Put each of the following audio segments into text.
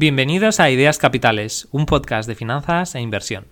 Bienvenidos a Ideas Capitales, un podcast de finanzas e inversión.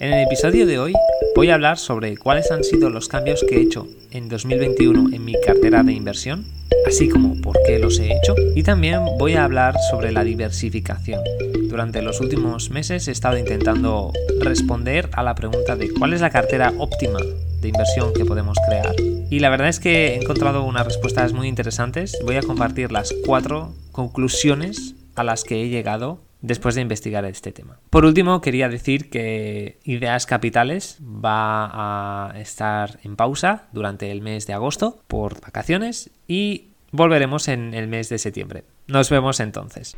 En el episodio de hoy voy a hablar sobre cuáles han sido los cambios que he hecho en 2021 en mi cartera de inversión, así como por qué los he hecho, y también voy a hablar sobre la diversificación. Durante los últimos meses he estado intentando responder a la pregunta de cuál es la cartera óptima de inversión que podemos crear. Y la verdad es que he encontrado unas respuestas muy interesantes. Voy a compartir las cuatro conclusiones a las que he llegado después de investigar este tema. Por último, quería decir que Ideas Capitales va a estar en pausa durante el mes de agosto por vacaciones y volveremos en el mes de septiembre. Nos vemos entonces.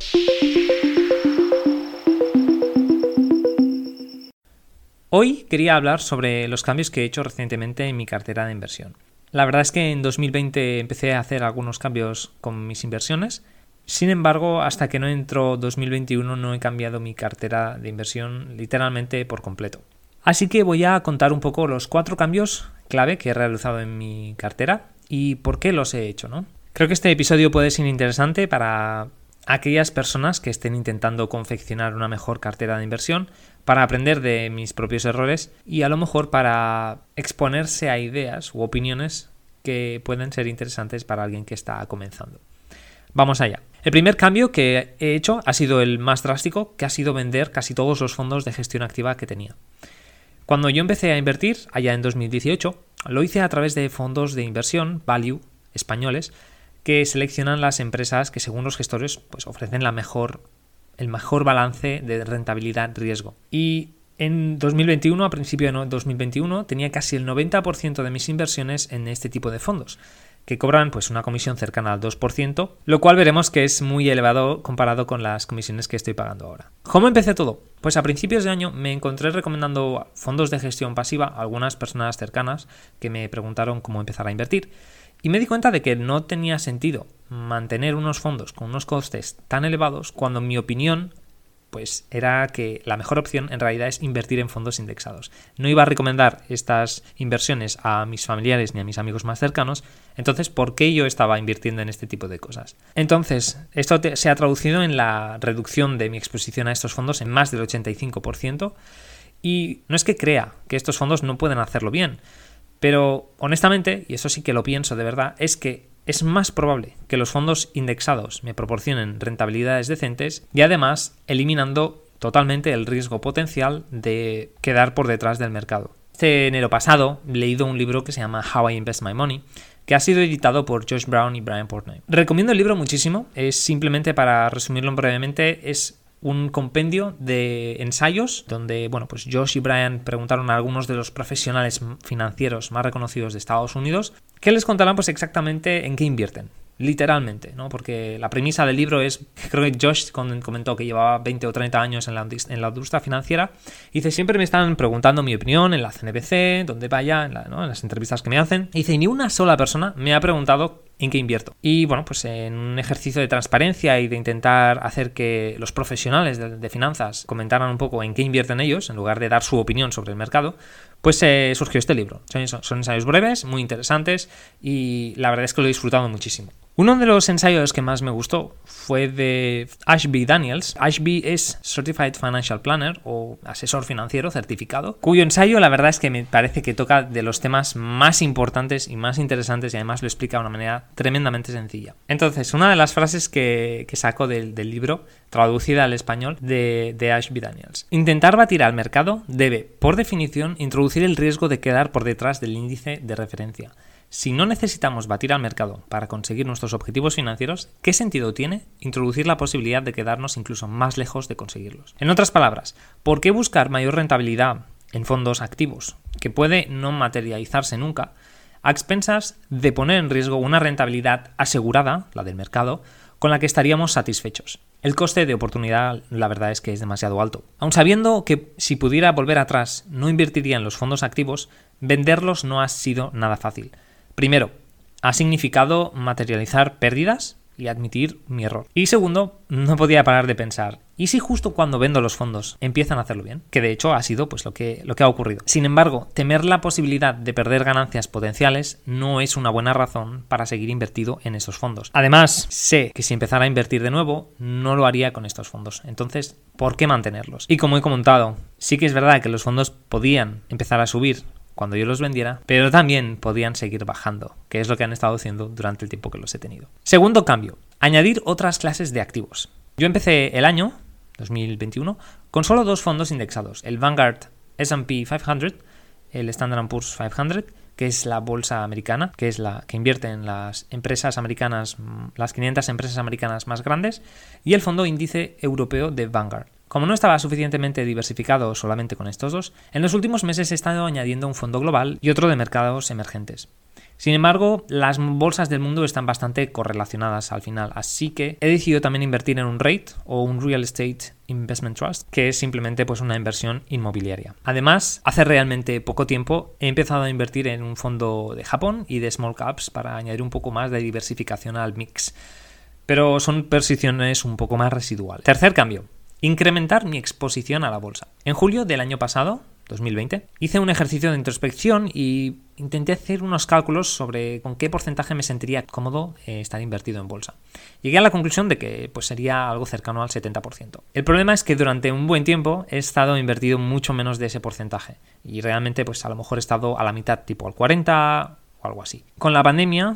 Hoy quería hablar sobre los cambios que he hecho recientemente en mi cartera de inversión. La verdad es que en 2020 empecé a hacer algunos cambios con mis inversiones. Sin embargo, hasta que no entró 2021 no he cambiado mi cartera de inversión literalmente por completo. Así que voy a contar un poco los cuatro cambios clave que he realizado en mi cartera y por qué los he hecho, ¿no? Creo que este episodio puede ser interesante para aquellas personas que estén intentando confeccionar una mejor cartera de inversión para aprender de mis propios errores y a lo mejor para exponerse a ideas u opiniones que pueden ser interesantes para alguien que está comenzando. Vamos allá. El primer cambio que he hecho ha sido el más drástico, que ha sido vender casi todos los fondos de gestión activa que tenía. Cuando yo empecé a invertir, allá en 2018, lo hice a través de fondos de inversión, value, españoles, que seleccionan las empresas que según los gestores pues, ofrecen la mejor, el mejor balance de rentabilidad-riesgo. Y en 2021, a principio de 2021, tenía casi el 90% de mis inversiones en este tipo de fondos, que cobran pues una comisión cercana al 2%, lo cual veremos que es muy elevado comparado con las comisiones que estoy pagando ahora. ¿Cómo empecé todo? Pues a principios de año me encontré recomendando fondos de gestión pasiva a algunas personas cercanas que me preguntaron cómo empezar a invertir. Y me di cuenta de que no tenía sentido mantener unos fondos con unos costes tan elevados cuando en mi opinión pues era que la mejor opción en realidad es invertir en fondos indexados. No iba a recomendar estas inversiones a mis familiares ni a mis amigos más cercanos, entonces ¿por qué yo estaba invirtiendo en este tipo de cosas? Entonces, esto se ha traducido en la reducción de mi exposición a estos fondos en más del 85%, y no es que crea que estos fondos no pueden hacerlo bien, pero honestamente, y eso sí que lo pienso de verdad, es que es más probable que los fondos indexados me proporcionen rentabilidades decentes y además eliminando totalmente el riesgo potencial de quedar por detrás del mercado. Este enero pasado he leído un libro que se llama How I Invest My Money, que ha sido editado por Josh Brown y Brian Portnoy. Recomiendo el libro muchísimo, es simplemente para resumirlo brevemente, es un compendio de ensayos donde, bueno, pues Josh y Brian preguntaron a algunos de los profesionales financieros más reconocidos de Estados Unidos que les contarán pues exactamente en qué invierten literalmente, ¿no? Porque la premisa del libro es, creo que Josh comentó que llevaba 20 o 30 años en la, en la industria financiera, y dice, siempre me están preguntando mi opinión en la CNBC, donde vaya, en, en las entrevistas que me hacen, y dice, ni una sola persona me ha preguntado en qué invierto. Y bueno, pues en un ejercicio de transparencia y de intentar hacer que los profesionales de, finanzas comentaran un poco en qué invierten ellos, en lugar de dar su opinión sobre el mercado, pues eh, surgió este libro. son ensayos breves, muy interesantes y la verdad es que lo he disfrutado muchísimo. Uno de los ensayos que más me gustó fue de Ashby Daniels. Ashby es Certified Financial Planner o asesor financiero certificado, cuyo ensayo la verdad es que me parece que toca de los temas más importantes y más interesantes y además lo explica de una manera tremendamente sencilla. Entonces, una de las frases que, saco del, libro, traducida al español, de, Ashby Daniels. Intentar batir al mercado debe, por definición, introducir el riesgo de quedar por detrás del índice de referencia. Si no necesitamos batir al mercado para conseguir nuestros objetivos financieros, ¿qué sentido tiene introducir la posibilidad de quedarnos incluso más lejos de conseguirlos? En otras palabras, ¿por qué buscar mayor rentabilidad en fondos activos, que puede no materializarse nunca, a expensas de poner en riesgo una rentabilidad asegurada, la del mercado, con la que estaríamos satisfechos. El coste de oportunidad, la verdad es que es demasiado alto. Aun sabiendo que si pudiera volver atrás no invertiría en los fondos activos, venderlos no ha sido nada fácil. Primero, ha significado materializar pérdidas y admitir mi error. Y segundo, no podía parar de pensar, ¿y si justo cuando vendo los fondos empiezan a hacerlo bien? Que de hecho ha sido pues lo que, lo que ha ocurrido. Sin embargo, temer la posibilidad de perder ganancias potenciales no es una buena razón para seguir invertido en esos fondos. Además, sé que si empezara a invertir de nuevo, no lo haría con estos fondos. Entonces, ¿por qué mantenerlos? Y como he comentado, sí que es verdad que los fondos podían empezar a subir cuando yo los vendiera, pero también podían seguir bajando, que es lo que han estado haciendo durante el tiempo que los he tenido. Segundo cambio, añadir otras clases de activos. Yo empecé el año 2021 con solo dos fondos indexados, el Vanguard S&P 500, el Standard Poor's 500, que es la bolsa americana, que es la que invierte en las empresas americanas, las 500 empresas americanas más grandes, y el fondo índice europeo de Vanguard. Como no estaba suficientemente diversificado solamente con estos dos, en los últimos meses he estado añadiendo un fondo global y otro de mercados emergentes. Sin embargo, las bolsas del mundo están bastante correlacionadas al final, así que he decidido también invertir en un REIT o un Real Estate Investment Trust, que es simplemente pues una inversión inmobiliaria. Además, hace realmente poco tiempo he empezado a invertir en un fondo de Japón y de small caps para añadir un poco más de diversificación al mix. Pero son posiciones un poco más residuales. Tercer cambio, incrementar mi exposición a la bolsa. En julio del año pasado, 2020, hice un ejercicio de introspección y intenté hacer unos cálculos sobre con qué porcentaje me sentiría cómodo eh, estar invertido en bolsa. Llegué a la conclusión de que pues, sería algo cercano al 70%. El problema es que durante un buen tiempo he estado invertido mucho menos de ese porcentaje y realmente pues a lo mejor he estado a la mitad, tipo al 40 o algo así. Con la pandemia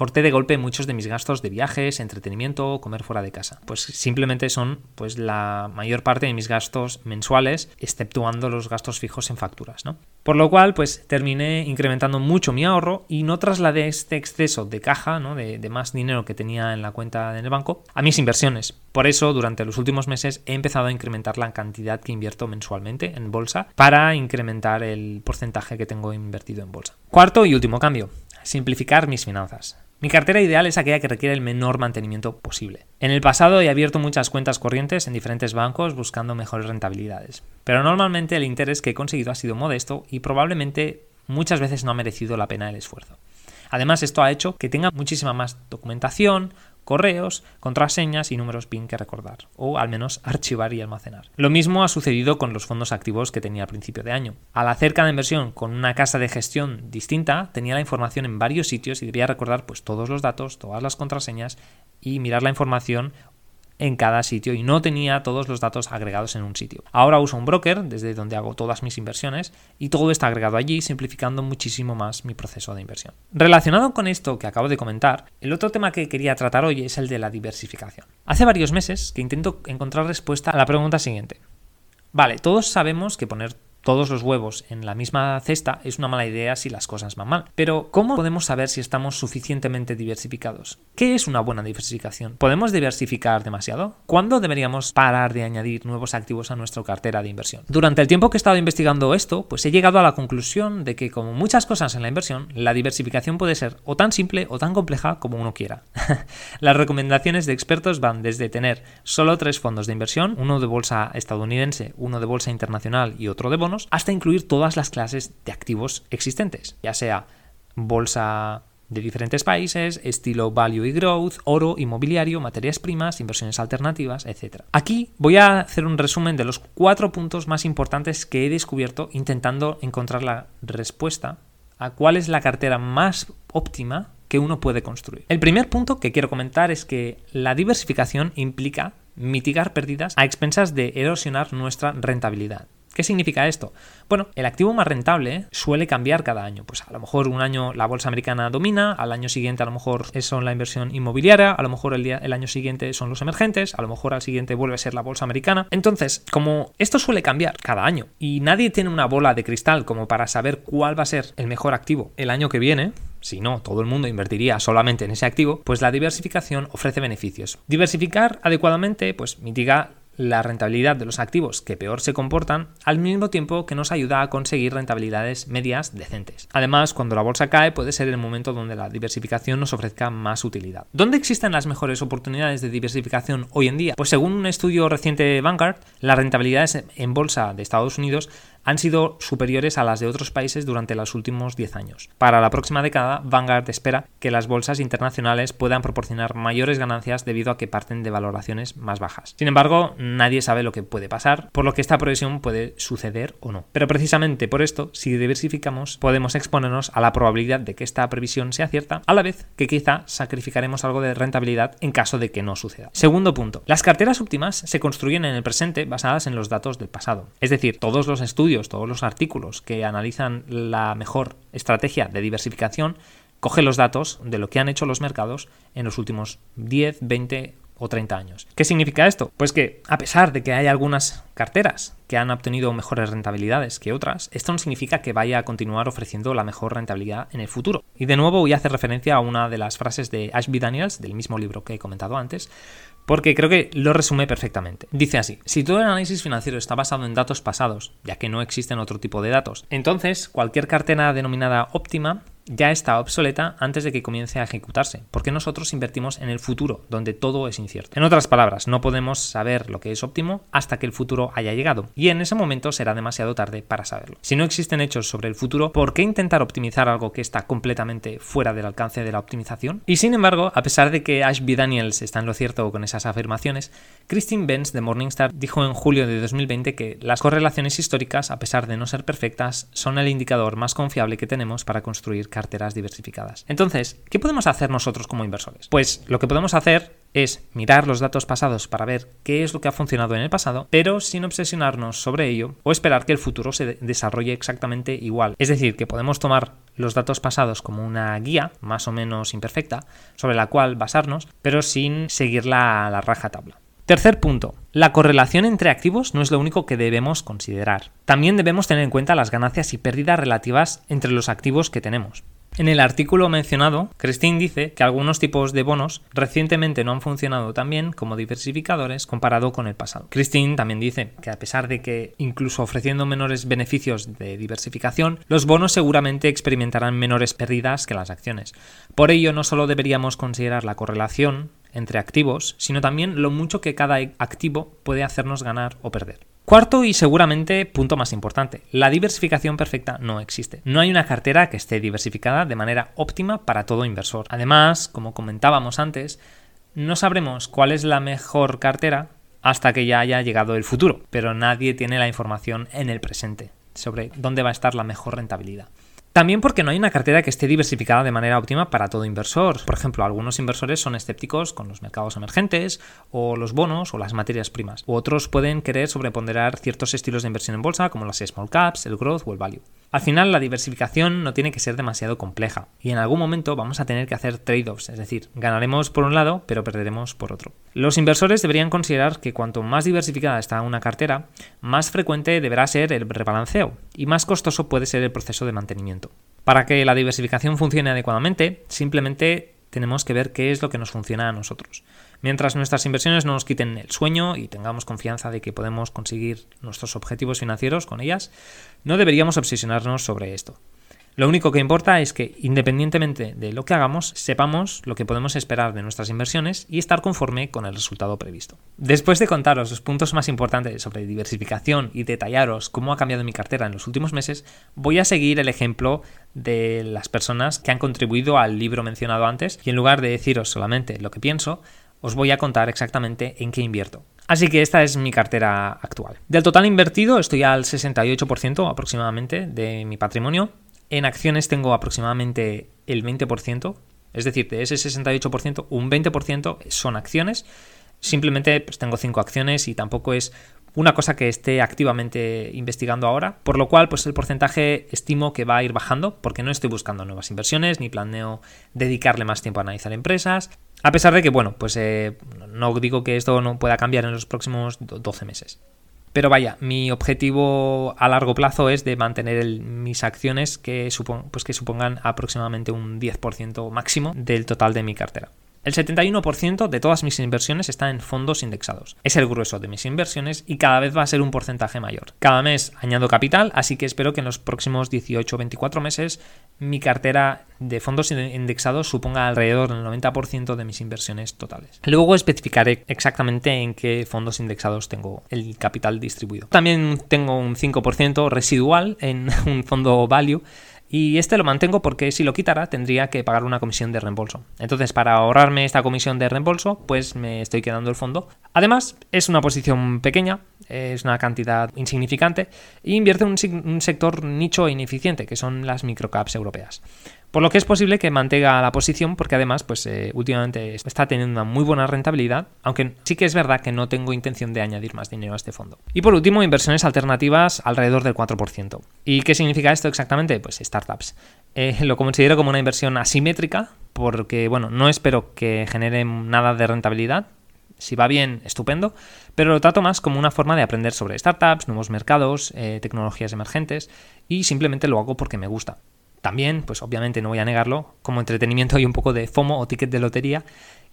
corté de golpe muchos de mis gastos de viajes, entretenimiento, comer fuera de casa. Pues simplemente son pues la mayor parte de mis gastos mensuales, exceptuando los gastos fijos en facturas, ¿no? Por lo cual, pues terminé incrementando mucho mi ahorro y no trasladé este exceso de caja, ¿no? de más dinero que tenía en la cuenta en el banco, a mis inversiones. Por eso, durante los últimos meses he empezado a incrementar la cantidad que invierto mensualmente en bolsa para incrementar el porcentaje que tengo invertido en bolsa. Cuarto y último cambio, simplificar mis finanzas. Mi cartera ideal es aquella que requiere el menor mantenimiento posible. En el pasado he abierto muchas cuentas corrientes en diferentes bancos buscando mejores rentabilidades, pero normalmente el interés que he conseguido ha sido modesto y probablemente muchas veces no ha merecido la pena el esfuerzo. Además, esto ha hecho que tenga muchísima más documentación, correos, contraseñas y números PIN que recordar, o al menos archivar y almacenar. Lo mismo ha sucedido con los fondos activos que tenía al principio de año. Al hacer cada inversión con una casa de gestión distinta, tenía la información en varios sitios y debía recordar pues todos los datos, todas las contraseñas y mirar la información en cada sitio y no tenía todos los datos agregados en un sitio. Ahora uso un broker desde donde hago todas mis inversiones y todo está agregado allí, simplificando muchísimo más mi proceso de inversión. Relacionado con esto que acabo de comentar, el otro tema que quería tratar hoy es el de la diversificación. Hace varios meses que intento encontrar respuesta a la pregunta siguiente. Vale, todos sabemos que poner todos los huevos en la misma cesta es una mala idea si las cosas van mal. Pero, ¿cómo podemos saber si estamos suficientemente diversificados? ¿Qué es una buena diversificación? ¿Podemos diversificar demasiado? ¿Cuándo deberíamos parar de añadir nuevos activos a nuestra cartera de inversión? Durante el tiempo que he estado investigando esto, pues he llegado a la conclusión de que, como muchas cosas en la inversión, la diversificación puede ser o tan simple o tan compleja como uno quiera. las recomendaciones de expertos van desde tener solo tres fondos de inversión, uno de bolsa estadounidense, uno de bolsa internacional y otro de hasta incluir todas las clases de activos existentes, ya sea bolsa de diferentes países, estilo value y growth, oro, inmobiliario, materias primas, inversiones alternativas, etc. Aquí voy a hacer un resumen de los cuatro puntos más importantes que he descubierto intentando encontrar la respuesta a cuál es la cartera más óptima que uno puede construir. El primer punto que quiero comentar es que la diversificación implica mitigar pérdidas a expensas de erosionar nuestra rentabilidad. ¿Qué significa esto? Bueno, el activo más rentable suele cambiar cada año. Pues a lo mejor un año la bolsa americana domina, al año siguiente a lo mejor son la inversión inmobiliaria, a lo mejor el, día, el año siguiente son los emergentes, a lo mejor al siguiente vuelve a ser la bolsa americana. Entonces, como esto suele cambiar cada año y nadie tiene una bola de cristal como para saber cuál va a ser el mejor activo el año que viene, si no, todo el mundo invertiría solamente en ese activo, pues la diversificación ofrece beneficios. Diversificar adecuadamente, pues mitiga la rentabilidad de los activos que peor se comportan, al mismo tiempo que nos ayuda a conseguir rentabilidades medias decentes. Además, cuando la bolsa cae puede ser el momento donde la diversificación nos ofrezca más utilidad. ¿Dónde existen las mejores oportunidades de diversificación hoy en día? Pues según un estudio reciente de Vanguard, las rentabilidades en bolsa de Estados Unidos han sido superiores a las de otros países durante los últimos 10 años. Para la próxima década, Vanguard espera que las bolsas internacionales puedan proporcionar mayores ganancias debido a que parten de valoraciones más bajas. Sin embargo, nadie sabe lo que puede pasar, por lo que esta previsión puede suceder o no. Pero precisamente por esto, si diversificamos, podemos exponernos a la probabilidad de que esta previsión sea cierta, a la vez que quizá sacrificaremos algo de rentabilidad en caso de que no suceda. Segundo punto, las carteras óptimas se construyen en el presente basadas en los datos del pasado. Es decir, todos los estudios, todos los artículos que analizan la mejor estrategia de diversificación cogen los datos de lo que han hecho los mercados en los últimos 10, 20 o 30 años. ¿Qué significa esto? Pues que a pesar de que hay algunas carteras que han obtenido mejores rentabilidades que otras, esto no significa que vaya a continuar ofreciendo la mejor rentabilidad en el futuro. Y de nuevo voy a hacer referencia a una de las frases de Ashby Daniels, del mismo libro que he comentado antes, porque creo que lo resume perfectamente. Dice así, si todo el análisis financiero está basado en datos pasados, ya que no existen otro tipo de datos, entonces cualquier cartera denominada óptima ya está obsoleta antes de que comience a ejecutarse, porque nosotros invertimos en el futuro, donde todo es incierto. En otras palabras, no podemos saber lo que es óptimo hasta que el futuro haya llegado, y en ese momento será demasiado tarde para saberlo. Si no existen hechos sobre el futuro, ¿por qué intentar optimizar algo que está completamente fuera del alcance de la optimización? Y sin embargo, a pesar de que Ashby Daniels está en lo cierto con esas afirmaciones, Christine Benz de Morningstar dijo en julio de 2020 que las correlaciones históricas, a pesar de no ser perfectas, son el indicador más confiable que tenemos para construir carteras diversificadas. Entonces, ¿qué podemos hacer nosotros como inversores? Pues lo que podemos hacer es mirar los datos pasados para ver qué es lo que ha funcionado en el pasado, pero sin obsesionarnos sobre ello o esperar que el futuro se desarrolle exactamente igual. Es decir, que podemos tomar los datos pasados como una guía, más o menos imperfecta, sobre la cual basarnos, pero sin seguirla a la raja tabla. Tercer punto, la correlación entre activos no es lo único que debemos considerar. También debemos tener en cuenta las ganancias y pérdidas relativas entre los activos que tenemos. En el artículo mencionado, Christine dice que algunos tipos de bonos recientemente no han funcionado tan bien como diversificadores comparado con el pasado. Christine también dice que a pesar de que incluso ofreciendo menores beneficios de diversificación, los bonos seguramente experimentarán menores pérdidas que las acciones. Por ello, no solo deberíamos considerar la correlación entre activos, sino también lo mucho que cada activo puede hacernos ganar o perder. Cuarto y seguramente punto más importante, la diversificación perfecta no existe. No hay una cartera que esté diversificada de manera óptima para todo inversor. Además, como comentábamos antes, no sabremos cuál es la mejor cartera hasta que ya haya llegado el futuro, pero nadie tiene la información en el presente sobre dónde va a estar la mejor rentabilidad. También porque no hay una cartera que esté diversificada de manera óptima para todo inversor. Por ejemplo, algunos inversores son escépticos con los mercados emergentes o los bonos o las materias primas. Otros pueden querer sobreponderar ciertos estilos de inversión en bolsa como las small caps, el growth o el value. Al final, la diversificación no tiene que ser demasiado compleja y en algún momento vamos a tener que hacer trade-offs, es decir, ganaremos por un lado pero perderemos por otro. Los inversores deberían considerar que cuanto más diversificada está una cartera, más frecuente deberá ser el rebalanceo y más costoso puede ser el proceso de mantenimiento. Para que la diversificación funcione adecuadamente, simplemente tenemos que ver qué es lo que nos funciona a nosotros. Mientras nuestras inversiones no nos quiten el sueño y tengamos confianza de que podemos conseguir nuestros objetivos financieros con ellas, no deberíamos obsesionarnos sobre esto. Lo único que importa es que, independientemente de lo que hagamos, sepamos lo que podemos esperar de nuestras inversiones y estar conforme con el resultado previsto. Después de contaros los puntos más importantes sobre diversificación y detallaros cómo ha cambiado mi cartera en los últimos meses, voy a seguir el ejemplo de las personas que han contribuido al libro mencionado antes y en lugar de deciros solamente lo que pienso, os voy a contar exactamente en qué invierto. Así que esta es mi cartera actual. Del total invertido estoy al 68% aproximadamente de mi patrimonio. En acciones tengo aproximadamente el 20%, es decir, de ese 68%, un 20% son acciones. Simplemente pues, tengo 5 acciones y tampoco es una cosa que esté activamente investigando ahora, por lo cual pues el porcentaje estimo que va a ir bajando porque no estoy buscando nuevas inversiones ni planeo dedicarle más tiempo a analizar empresas, a pesar de que bueno, pues eh, no digo que esto no pueda cambiar en los próximos 12 meses. Pero vaya, mi objetivo a largo plazo es de mantener mis acciones que, pues que supongan aproximadamente un 10% máximo del total de mi cartera. El 71% de todas mis inversiones está en fondos indexados. Es el grueso de mis inversiones y cada vez va a ser un porcentaje mayor. Cada mes añado capital, así que espero que en los próximos 18 o 24 meses mi cartera de fondos indexados suponga alrededor del 90% de mis inversiones totales. Luego especificaré exactamente en qué fondos indexados tengo el capital distribuido. También tengo un 5% residual en un fondo value y este lo mantengo porque si lo quitara tendría que pagar una comisión de reembolso. Entonces, para ahorrarme esta comisión de reembolso, pues me estoy quedando el fondo. Además, es una posición pequeña, es una cantidad insignificante, e invierte en un, sector nicho e ineficiente, que son las microcaps europeas. Por lo que es posible que mantenga la posición porque además pues eh, últimamente está teniendo una muy buena rentabilidad, aunque sí que es verdad que no tengo intención de añadir más dinero a este fondo. Y por último, inversiones alternativas alrededor del 4%. ¿Y qué significa esto exactamente? Pues startups. Eh, lo considero como una inversión asimétrica porque, bueno, no espero que genere nada de rentabilidad, si va bien, estupendo, pero lo trato más como una forma de aprender sobre startups, nuevos mercados, eh, tecnologías emergentes y simplemente lo hago porque me gusta. También, pues obviamente no voy a negarlo, como entretenimiento hay un poco de FOMO o ticket de lotería.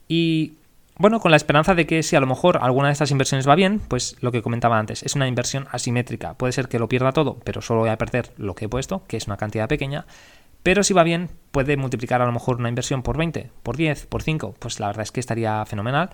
Y bueno, con la esperanza de que si a lo mejor alguna de estas inversiones va bien, pues lo que comentaba antes, es una inversión asimétrica. Puede ser que lo pierda todo, pero solo voy a perder lo que he puesto, que es una cantidad pequeña. Pero si va bien, puede multiplicar a lo mejor una inversión por 20, por 10, por 5. Pues la verdad es que estaría fenomenal.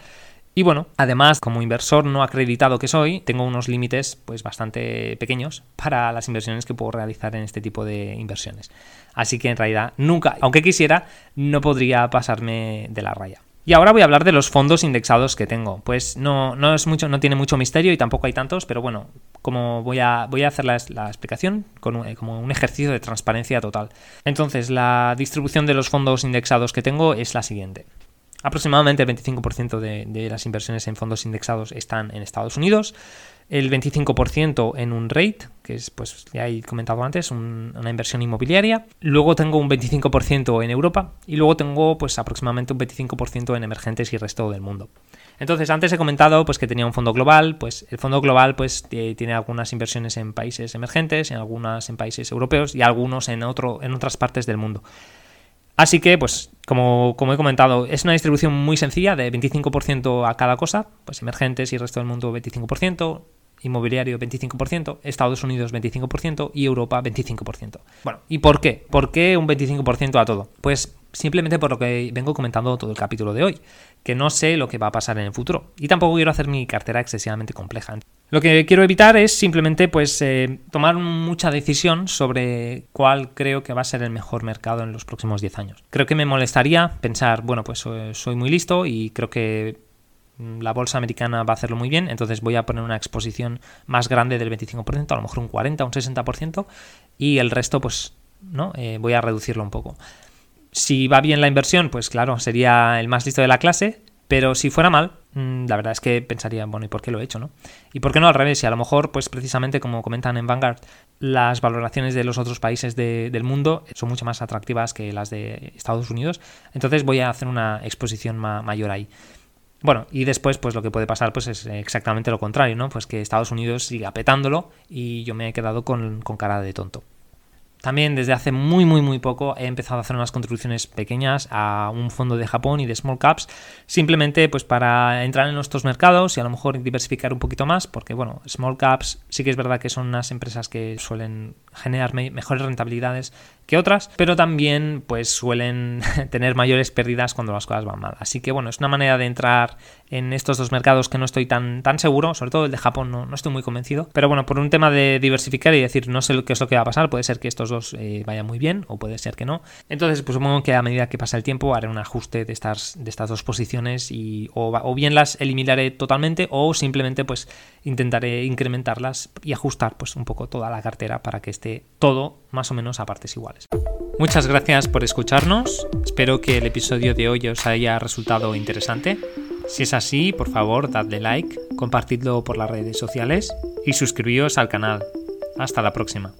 Y bueno, además, como inversor no acreditado que soy, tengo unos límites pues bastante pequeños para las inversiones que puedo realizar en este tipo de inversiones. Así que en realidad nunca, aunque quisiera, no podría pasarme de la raya. Y ahora voy a hablar de los fondos indexados que tengo. Pues no, no es mucho, no tiene mucho misterio y tampoco hay tantos, pero bueno, como voy a, voy a hacer la, explicación con como un ejercicio de transparencia total. Entonces, la distribución de los fondos indexados que tengo es la siguiente. Aproximadamente el 25% de, las inversiones en fondos indexados están en Estados Unidos, el 25% en un REIT, que es, pues ya he comentado antes, una inversión inmobiliaria. Luego tengo un 25% en Europa y luego tengo pues aproximadamente un 25% en emergentes y resto del mundo. Entonces, antes he comentado pues que tenía un fondo global, pues el fondo global pues tiene algunas inversiones en países emergentes, en algunas en países europeos y algunos en otro en otras partes del mundo. Así que, pues, como, he comentado, es una distribución muy sencilla de 25% a cada cosa, pues emergentes y resto del mundo 25%, inmobiliario 25%, Estados Unidos 25% y Europa 25%. Bueno, ¿y por qué? ¿Por qué un 25% a todo? Pues simplemente por lo que vengo comentando todo el capítulo de hoy, que no sé lo que va a pasar en el futuro y tampoco quiero hacer mi cartera excesivamente compleja. Lo que quiero evitar es simplemente pues eh, tomar mucha decisión sobre cuál creo que va a ser el mejor mercado en los próximos 10 años. Creo que me molestaría pensar, bueno, pues soy muy listo y creo que la bolsa americana va a hacerlo muy bien, entonces voy a poner una exposición más grande del 25%, a lo mejor un 40, un 60%, y el resto pues no, eh, voy a reducirlo un poco. Si va bien la inversión, pues claro, sería el más listo de la clase, pero si fuera mal, mm, la verdad es que pensaría, bueno, ¿y por qué lo he hecho, no? ¿Y por qué no al revés? Y a lo mejor, pues precisamente como comentan en Vanguard, las valoraciones de los otros países del mundo son mucho más atractivas que las de Estados Unidos. Entonces voy a hacer una exposición mayor ahí. Bueno, y después, pues lo que puede pasar, pues es exactamente lo contrario, ¿no? Pues que Estados Unidos siga petándolo y yo me he quedado con cara de tonto. También desde hace muy muy muy poco he empezado a hacer unas contribuciones pequeñas a un fondo de Japón y de small caps, simplemente pues para entrar en nuestros mercados y a lo mejor diversificar un poquito más, porque bueno, small caps sí que es verdad que son unas empresas que suelen generar mejores rentabilidades que otras, pero también pues suelen tener mayores pérdidas cuando las cosas van mal. Así que bueno, es una manera de entrar en estos dos mercados que no estoy tan, tan seguro, sobre todo el de Japón no, no estoy muy convencido, pero bueno, por un tema de diversificar y decir no sé qué es lo que va a pasar, puede ser que estos dos eh, vayan muy bien o puede ser que no. Entonces pues supongo que a medida que pasa el tiempo haré un ajuste de estas, de estas dos posiciones y o, o bien las eliminaré totalmente o simplemente pues intentaré incrementarlas y ajustar pues un poco toda la cartera para que esté todo más o menos a partes iguales. Muchas gracias por escucharnos, espero que el episodio de hoy os haya resultado interesante. Si es así, por favor, dadle like, compartidlo por las redes sociales y suscribíos al canal. Hasta la próxima.